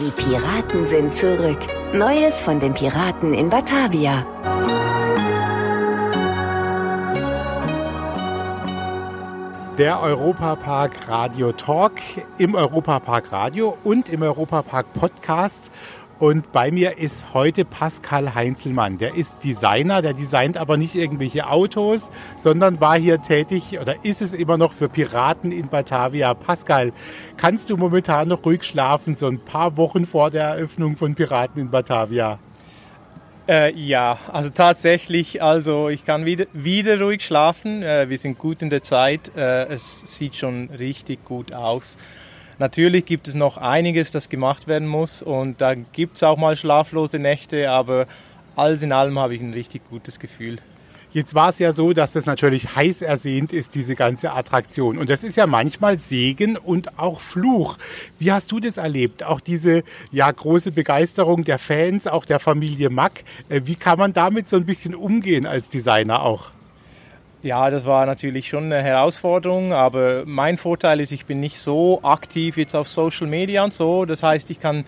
Die Piraten sind zurück. Neues von den Piraten in Batavia. Der Europapark Radio Talk im Europapark Radio und im Europapark Podcast. Und bei mir ist heute Pascal Heinzelmann. Der ist Designer, der designt aber nicht irgendwelche Autos, sondern war hier tätig oder ist es immer noch für Piraten in Batavia. Pascal, kannst du momentan noch ruhig schlafen, so ein paar Wochen vor der Eröffnung von Piraten in Batavia? Äh, ja, also tatsächlich, also ich kann wieder, wieder ruhig schlafen. Äh, wir sind gut in der Zeit. Äh, es sieht schon richtig gut aus. Natürlich gibt es noch einiges, das gemacht werden muss und da gibt es auch mal schlaflose Nächte, aber alles in allem habe ich ein richtig gutes Gefühl. Jetzt war es ja so, dass das natürlich heiß ersehnt ist, diese ganze Attraktion. Und das ist ja manchmal Segen und auch Fluch. Wie hast du das erlebt? Auch diese ja, große Begeisterung der Fans, auch der Familie Mack. Äh, wie kann man damit so ein bisschen umgehen als Designer auch? Ja, das war natürlich schon eine Herausforderung, aber mein Vorteil ist, ich bin nicht so aktiv jetzt auf Social Media und so. Das heißt, ich kann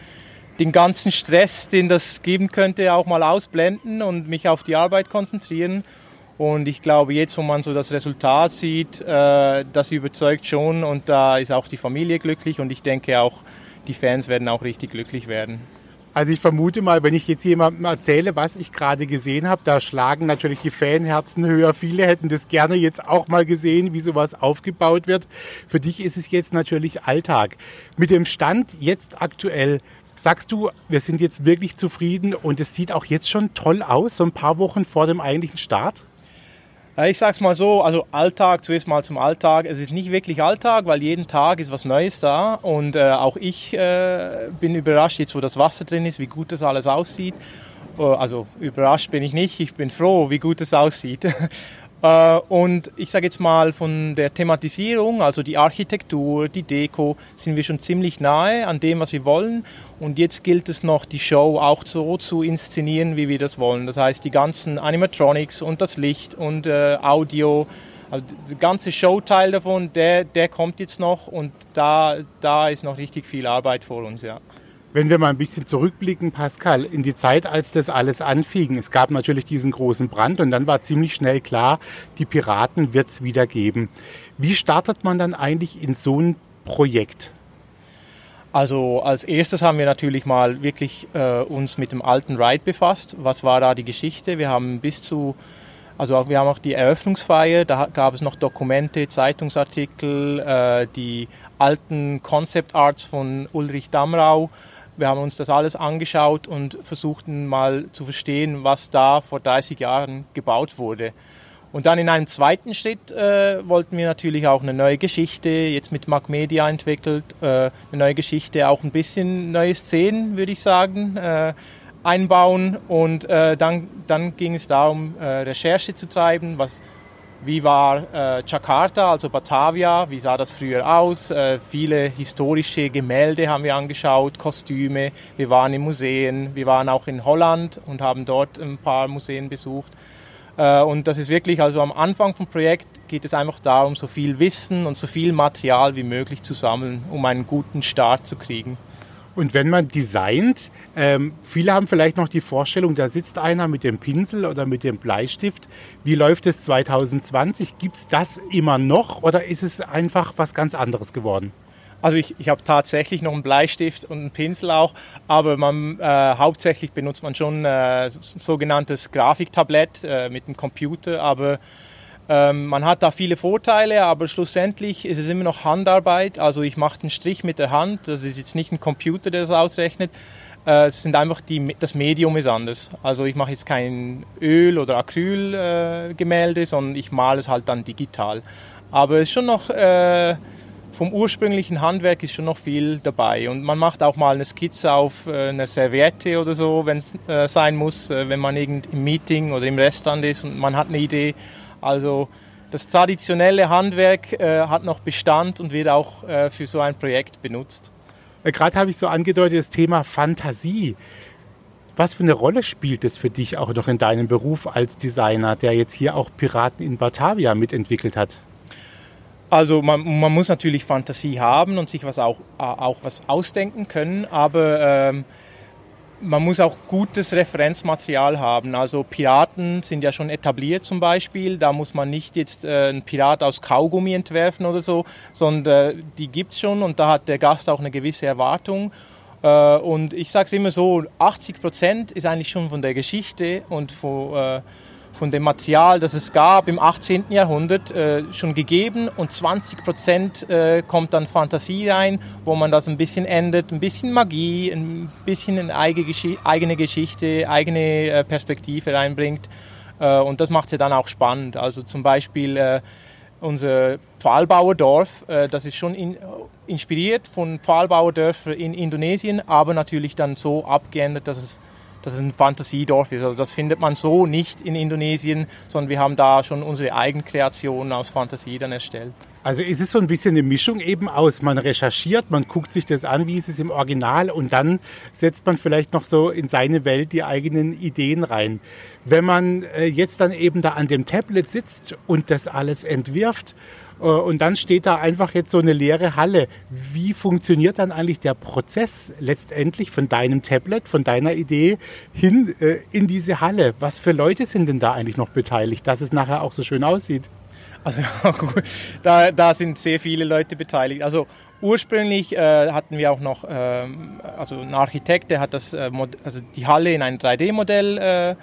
den ganzen Stress, den das geben könnte, auch mal ausblenden und mich auf die Arbeit konzentrieren. Und ich glaube, jetzt, wo man so das Resultat sieht, äh, das überzeugt schon und da ist auch die Familie glücklich und ich denke auch, die Fans werden auch richtig glücklich werden. Also ich vermute mal, wenn ich jetzt jemandem erzähle, was ich gerade gesehen habe, da schlagen natürlich die Fanherzen höher. Viele hätten das gerne jetzt auch mal gesehen, wie sowas aufgebaut wird. Für dich ist es jetzt natürlich Alltag. Mit dem Stand jetzt aktuell, sagst du, wir sind jetzt wirklich zufrieden und es sieht auch jetzt schon toll aus, so ein paar Wochen vor dem eigentlichen Start? Ich sag's mal so, also Alltag, zuerst mal zum Alltag. Es ist nicht wirklich Alltag, weil jeden Tag ist was Neues da und äh, auch ich äh, bin überrascht, jetzt wo das Wasser drin ist, wie gut das alles aussieht. Äh, also überrascht bin ich nicht, ich bin froh, wie gut es aussieht. Äh, und ich sage jetzt mal von der Thematisierung, also die Architektur, die Deko, sind wir schon ziemlich nahe an dem, was wir wollen. Und jetzt gilt es noch, die Show auch so zu inszenieren, wie wir das wollen. Das heißt, die ganzen Animatronics und das Licht und äh, Audio, also der ganze Showteil davon, der, der kommt jetzt noch und da, da ist noch richtig viel Arbeit vor uns, ja. Wenn wir mal ein bisschen zurückblicken, Pascal, in die Zeit, als das alles anfing, es gab natürlich diesen großen Brand und dann war ziemlich schnell klar, die Piraten wird es wieder geben. Wie startet man dann eigentlich in so ein Projekt? Also als erstes haben wir natürlich mal wirklich äh, uns mit dem alten Ride befasst. Was war da die Geschichte? Wir haben bis zu, also auch, wir haben auch die Eröffnungsfeier, da gab es noch Dokumente, Zeitungsartikel, äh, die alten Concept Arts von Ulrich Damrau wir haben uns das alles angeschaut und versuchten mal zu verstehen, was da vor 30 Jahren gebaut wurde. Und dann in einem zweiten Schritt äh, wollten wir natürlich auch eine neue Geschichte, jetzt mit Mac Media entwickelt, äh, eine neue Geschichte, auch ein bisschen neue Szenen, würde ich sagen, äh, einbauen. Und äh, dann, dann ging es darum, äh, Recherche zu treiben, was wie war äh, Jakarta, also Batavia, wie sah das früher aus? Äh, viele historische Gemälde haben wir angeschaut, Kostüme. Wir waren in Museen, wir waren auch in Holland und haben dort ein paar Museen besucht. Äh, und das ist wirklich, also am Anfang vom Projekt geht es einfach darum, so viel Wissen und so viel Material wie möglich zu sammeln, um einen guten Start zu kriegen. Und wenn man designt, ähm, viele haben vielleicht noch die Vorstellung, da sitzt einer mit dem Pinsel oder mit dem Bleistift. Wie läuft es 2020? Gibt es das immer noch oder ist es einfach was ganz anderes geworden? Also ich, ich habe tatsächlich noch einen Bleistift und einen Pinsel auch, aber man, äh, hauptsächlich benutzt man schon äh, sogenanntes Grafiktablett äh, mit dem Computer, aber ähm, man hat da viele Vorteile, aber schlussendlich ist es immer noch Handarbeit. Also ich mache den Strich mit der Hand. Das ist jetzt nicht ein Computer, der das ausrechnet. Äh, es sind einfach die, das Medium ist anders. Also ich mache jetzt kein Öl- oder Acrylgemälde, äh, sondern ich male es halt dann digital. Aber es ist schon noch äh, vom ursprünglichen Handwerk ist schon noch viel dabei. Und man macht auch mal eine Skizze auf äh, einer Serviette oder so, wenn es äh, sein muss, äh, wenn man irgend im Meeting oder im Restaurant ist und man hat eine Idee. Also das traditionelle Handwerk äh, hat noch Bestand und wird auch äh, für so ein Projekt benutzt. Äh, gerade habe ich so angedeutet das Thema Fantasie. Was für eine Rolle spielt es für dich auch noch in deinem Beruf als Designer, der jetzt hier auch Piraten in Batavia mitentwickelt hat? Also man, man, muss natürlich Fantasie haben und sich was auch, auch was ausdenken können, aber ähm, man muss auch gutes Referenzmaterial haben. Also Piraten sind ja schon etabliert zum Beispiel. Da muss man nicht jetzt äh, einen Pirat aus Kaugummi entwerfen oder so, sondern äh, die gibt es schon und da hat der Gast auch eine gewisse Erwartung. Äh, und ich sage es immer so, 80 Prozent ist eigentlich schon von der Geschichte und von, äh, von dem Material, das es gab im 18. Jahrhundert, äh, schon gegeben und 20 Prozent äh, kommt dann Fantasie rein, wo man das ein bisschen ändert, ein bisschen Magie, ein bisschen eine eigene Geschichte, eigene äh, Perspektive reinbringt. Äh, und das macht es ja dann auch spannend. Also zum Beispiel äh, unser Pfahlbauerdorf, äh, das ist schon in, inspiriert von Pfahlbauerdörfern in Indonesien, aber natürlich dann so abgeändert, dass es dass es ein Fantasiedorf ist. Also das findet man so nicht in Indonesien, sondern wir haben da schon unsere Eigenkreationen aus Fantasie dann erstellt. Also ist es so ein bisschen eine Mischung eben aus, man recherchiert, man guckt sich das an, wie ist es im Original und dann setzt man vielleicht noch so in seine Welt die eigenen Ideen rein. Wenn man äh, jetzt dann eben da an dem Tablet sitzt und das alles entwirft und dann steht da einfach jetzt so eine leere Halle. Wie funktioniert dann eigentlich der Prozess letztendlich von deinem Tablet, von deiner Idee hin äh, in diese Halle? Was für Leute sind denn da eigentlich noch beteiligt, dass es nachher auch so schön aussieht? Also da, da sind sehr viele Leute beteiligt. Also ursprünglich äh, hatten wir auch noch, ähm, also ein Architekt, der hat das, äh, also die Halle in ein 3D-Modell äh, äh,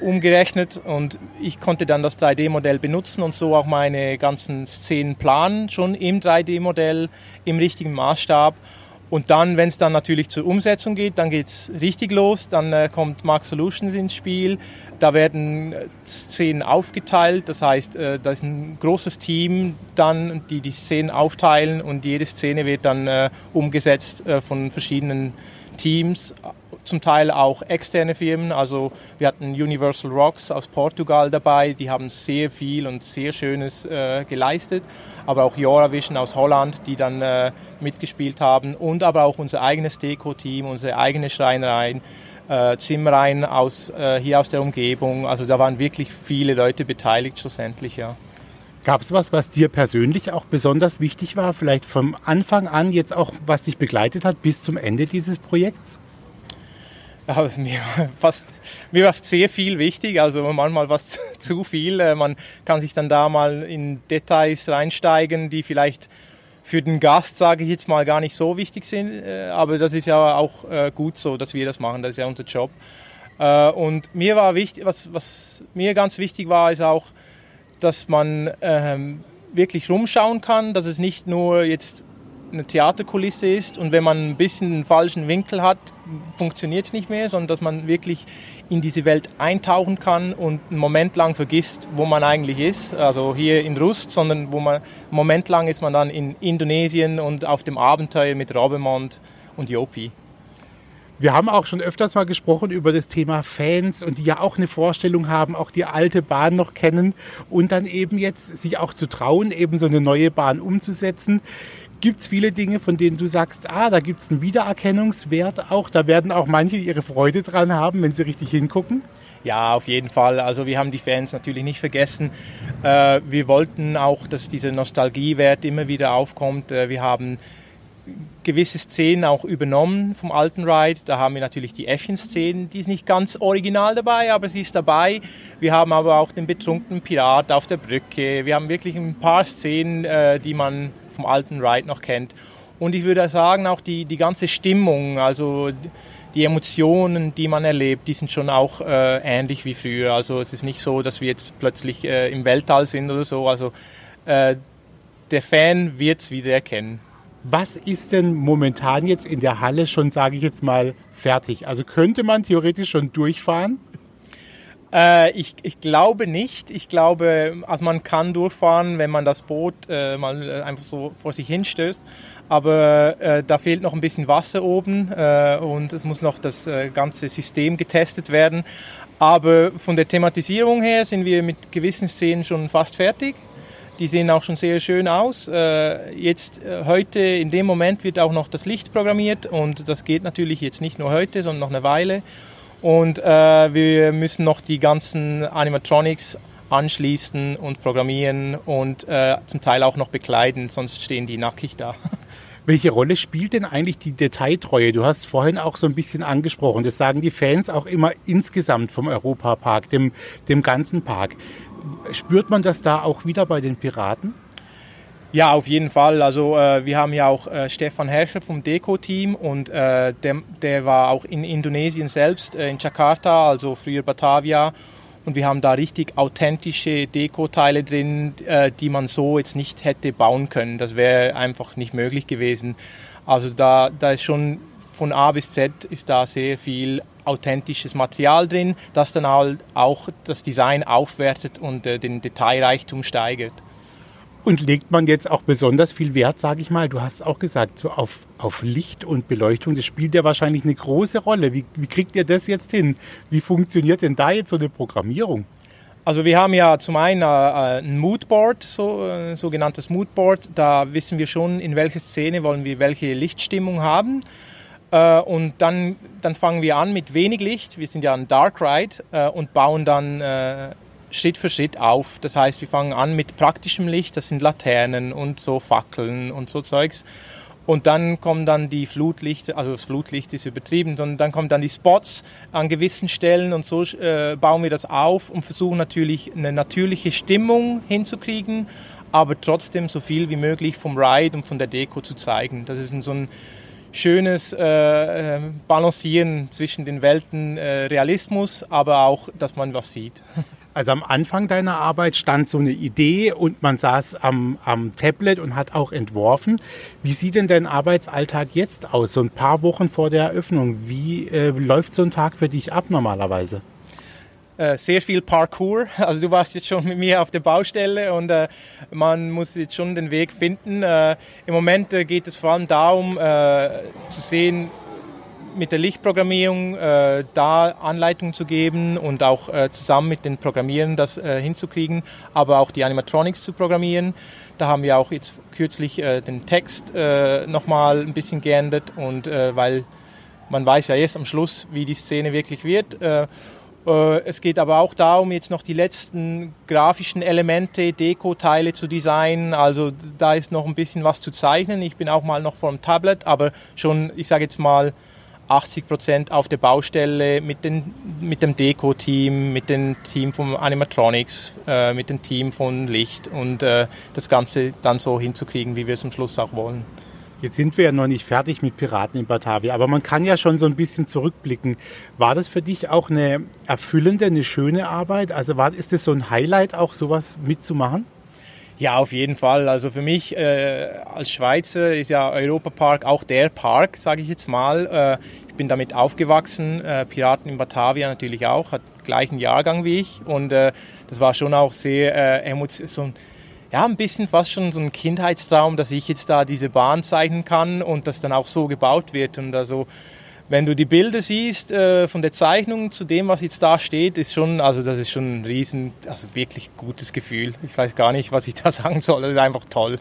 umgerechnet und ich konnte dann das 3D-Modell benutzen und so auch meine ganzen Szenen planen, schon im 3D-Modell, im richtigen Maßstab. Und dann, wenn es dann natürlich zur Umsetzung geht, dann geht es richtig los. Dann äh, kommt Mark Solutions ins Spiel. Da werden äh, Szenen aufgeteilt. Das heißt, äh, da ist ein großes Team dann, die die Szenen aufteilen und jede Szene wird dann äh, umgesetzt äh, von verschiedenen Teams zum Teil auch externe Firmen. Also wir hatten Universal Rocks aus Portugal dabei, die haben sehr viel und sehr Schönes äh, geleistet. Aber auch Joravision aus Holland, die dann äh, mitgespielt haben. Und aber auch unser eigenes Deko-Team, unsere eigene Schreinereien. Äh, Zimmereien aus, äh, hier aus der Umgebung. Also da waren wirklich viele Leute beteiligt schlussendlich, ja. Gab es was, was dir persönlich auch besonders wichtig war, vielleicht vom Anfang an jetzt auch, was dich begleitet hat bis zum Ende dieses Projekts? Aber mir, fast, mir war sehr viel wichtig, also manchmal was zu viel. Äh, man kann sich dann da mal in Details reinsteigen, die vielleicht für den Gast, sage ich jetzt mal, gar nicht so wichtig sind. Äh, aber das ist ja auch äh, gut so, dass wir das machen, das ist ja unser Job. Und mir war wichtig, was, was mir ganz wichtig war, ist auch, dass man ähm, wirklich rumschauen kann, dass es nicht nur jetzt eine Theaterkulisse ist und wenn man ein bisschen einen falschen Winkel hat, funktioniert es nicht mehr, sondern dass man wirklich in diese Welt eintauchen kann und einen Moment lang vergisst, wo man eigentlich ist, also hier in Rust, sondern wo man einen Moment lang ist man dann in Indonesien und auf dem Abenteuer mit Robemont und Jopi. Wir haben auch schon öfters mal gesprochen über das Thema Fans und die ja auch eine Vorstellung haben, auch die alte Bahn noch kennen und dann eben jetzt sich auch zu trauen, eben so eine neue Bahn umzusetzen gibt es viele Dinge, von denen du sagst, ah, da gibt es einen Wiedererkennungswert auch. Da werden auch manche ihre Freude dran haben, wenn sie richtig hingucken. Ja, auf jeden Fall. Also wir haben die Fans natürlich nicht vergessen. Äh, wir wollten auch, dass dieser Nostalgiewert immer wieder aufkommt. Äh, wir haben gewisse Szenen auch übernommen vom alten Ride. Da haben wir natürlich die Äffchen-Szenen, die ist nicht ganz original dabei, aber sie ist dabei. Wir haben aber auch den betrunkenen Pirat auf der Brücke. Wir haben wirklich ein paar Szenen, äh, die man vom alten Ride noch kennt. Und ich würde sagen, auch die, die ganze Stimmung, also die Emotionen, die man erlebt, die sind schon auch äh, ähnlich wie früher. Also es ist nicht so, dass wir jetzt plötzlich äh, im Weltall sind oder so. Also äh, der Fan wird es wieder erkennen. Was ist denn momentan jetzt in der Halle schon, sage ich jetzt mal, fertig? Also könnte man theoretisch schon durchfahren? Äh, ich, ich glaube nicht. Ich glaube, also man kann durchfahren, wenn man das Boot äh, mal äh, einfach so vor sich hinstößt. Aber äh, da fehlt noch ein bisschen Wasser oben äh, und es muss noch das äh, ganze System getestet werden. Aber von der Thematisierung her sind wir mit gewissen Szenen schon fast fertig. Die sehen auch schon sehr schön aus. Jetzt heute, in dem Moment, wird auch noch das Licht programmiert und das geht natürlich jetzt nicht nur heute, sondern noch eine Weile. Und äh, wir müssen noch die ganzen Animatronics anschließen und programmieren und äh, zum Teil auch noch bekleiden, sonst stehen die nackig da. Welche Rolle spielt denn eigentlich die Detailtreue? Du hast vorhin auch so ein bisschen angesprochen. Das sagen die Fans auch immer insgesamt vom Europapark, dem, dem ganzen Park. Spürt man das da auch wieder bei den Piraten? Ja, auf jeden Fall. Also äh, wir haben ja auch äh, Stefan Herrscher vom Deko-Team und äh, der, der war auch in Indonesien selbst, äh, in Jakarta, also früher Batavia. Und wir haben da richtig authentische Deko-Teile drin, äh, die man so jetzt nicht hätte bauen können. Das wäre einfach nicht möglich gewesen. Also da, da ist schon von A bis Z ist da sehr viel authentisches Material drin, das dann halt auch das Design aufwertet und äh, den Detailreichtum steigert. Und legt man jetzt auch besonders viel Wert, sage ich mal, du hast auch gesagt, so auf, auf Licht und Beleuchtung, das spielt ja wahrscheinlich eine große Rolle. Wie, wie kriegt ihr das jetzt hin? Wie funktioniert denn da jetzt so eine Programmierung? Also wir haben ja zum einen äh, ein Moodboard, so äh, sogenanntes Moodboard. Da wissen wir schon, in welcher Szene wollen wir welche Lichtstimmung haben. Äh, und dann, dann fangen wir an mit wenig Licht. Wir sind ja ein Dark Ride äh, und bauen dann äh, Schritt für Schritt auf. Das heißt, wir fangen an mit praktischem Licht, das sind Laternen und so Fackeln und so Zeugs. Und dann kommen dann die Flutlichter, also das Flutlicht ist übertrieben, sondern dann kommen dann die Spots an gewissen Stellen und so äh, bauen wir das auf und versuchen natürlich eine natürliche Stimmung hinzukriegen, aber trotzdem so viel wie möglich vom Ride und von der Deko zu zeigen. Das ist so ein schönes äh, äh Balancieren zwischen den Welten äh, Realismus, aber auch, dass man was sieht. Also am Anfang deiner Arbeit stand so eine Idee und man saß am, am Tablet und hat auch entworfen. Wie sieht denn dein Arbeitsalltag jetzt aus, so ein paar Wochen vor der Eröffnung? Wie äh, läuft so ein Tag für dich ab normalerweise? Äh, sehr viel Parkour. Also du warst jetzt schon mit mir auf der Baustelle und äh, man muss jetzt schon den Weg finden. Äh, Im Moment äh, geht es vor allem darum äh, zu sehen, mit der Lichtprogrammierung äh, da Anleitungen zu geben und auch äh, zusammen mit den Programmieren das äh, hinzukriegen, aber auch die Animatronics zu programmieren. Da haben wir auch jetzt kürzlich äh, den Text äh, nochmal ein bisschen geändert und äh, weil man weiß ja erst am Schluss, wie die Szene wirklich wird. Es geht aber auch darum, jetzt noch die letzten grafischen Elemente, Deko-Teile zu designen. Also da ist noch ein bisschen was zu zeichnen. Ich bin auch mal noch vor dem Tablet, aber schon, ich sage jetzt mal, 80 Prozent auf der Baustelle mit, den, mit dem Deko-Team, mit dem Team von Animatronics, äh, mit dem Team von Licht und äh, das Ganze dann so hinzukriegen, wie wir es am Schluss auch wollen. Jetzt sind wir ja noch nicht fertig mit Piraten in Batavia, aber man kann ja schon so ein bisschen zurückblicken. War das für dich auch eine erfüllende, eine schöne Arbeit? Also war, ist das so ein Highlight, auch sowas mitzumachen? Ja, auf jeden Fall. Also für mich äh, als Schweizer ist ja Europapark auch der Park, sage ich jetzt mal. Äh, ich bin damit aufgewachsen. Äh, Piraten in Batavia natürlich auch, hat gleichen Jahrgang wie ich. Und äh, das war schon auch sehr äh, emotional. So ja, ein bisschen fast schon so ein Kindheitstraum, dass ich jetzt da diese Bahn zeichnen kann und das dann auch so gebaut wird. Und also wenn du die Bilder siehst äh, von der Zeichnung zu dem, was jetzt da steht, ist schon, also das ist schon ein riesen, also wirklich gutes Gefühl. Ich weiß gar nicht, was ich da sagen soll. Das ist einfach toll.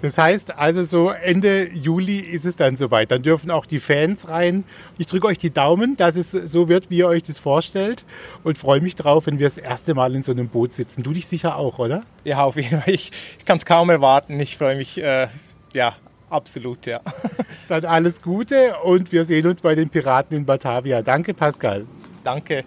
Das heißt also so Ende Juli ist es dann soweit. Dann dürfen auch die Fans rein. Ich drücke euch die Daumen, dass es so wird, wie ihr euch das vorstellt und freue mich drauf, wenn wir das erste Mal in so einem Boot sitzen. Du dich sicher auch, oder? Ja, auf jeden Fall. Ich, ich kann es kaum erwarten. Ich freue mich, äh, ja, Absolut, ja. Dann alles Gute und wir sehen uns bei den Piraten in Batavia. Danke, Pascal. Danke.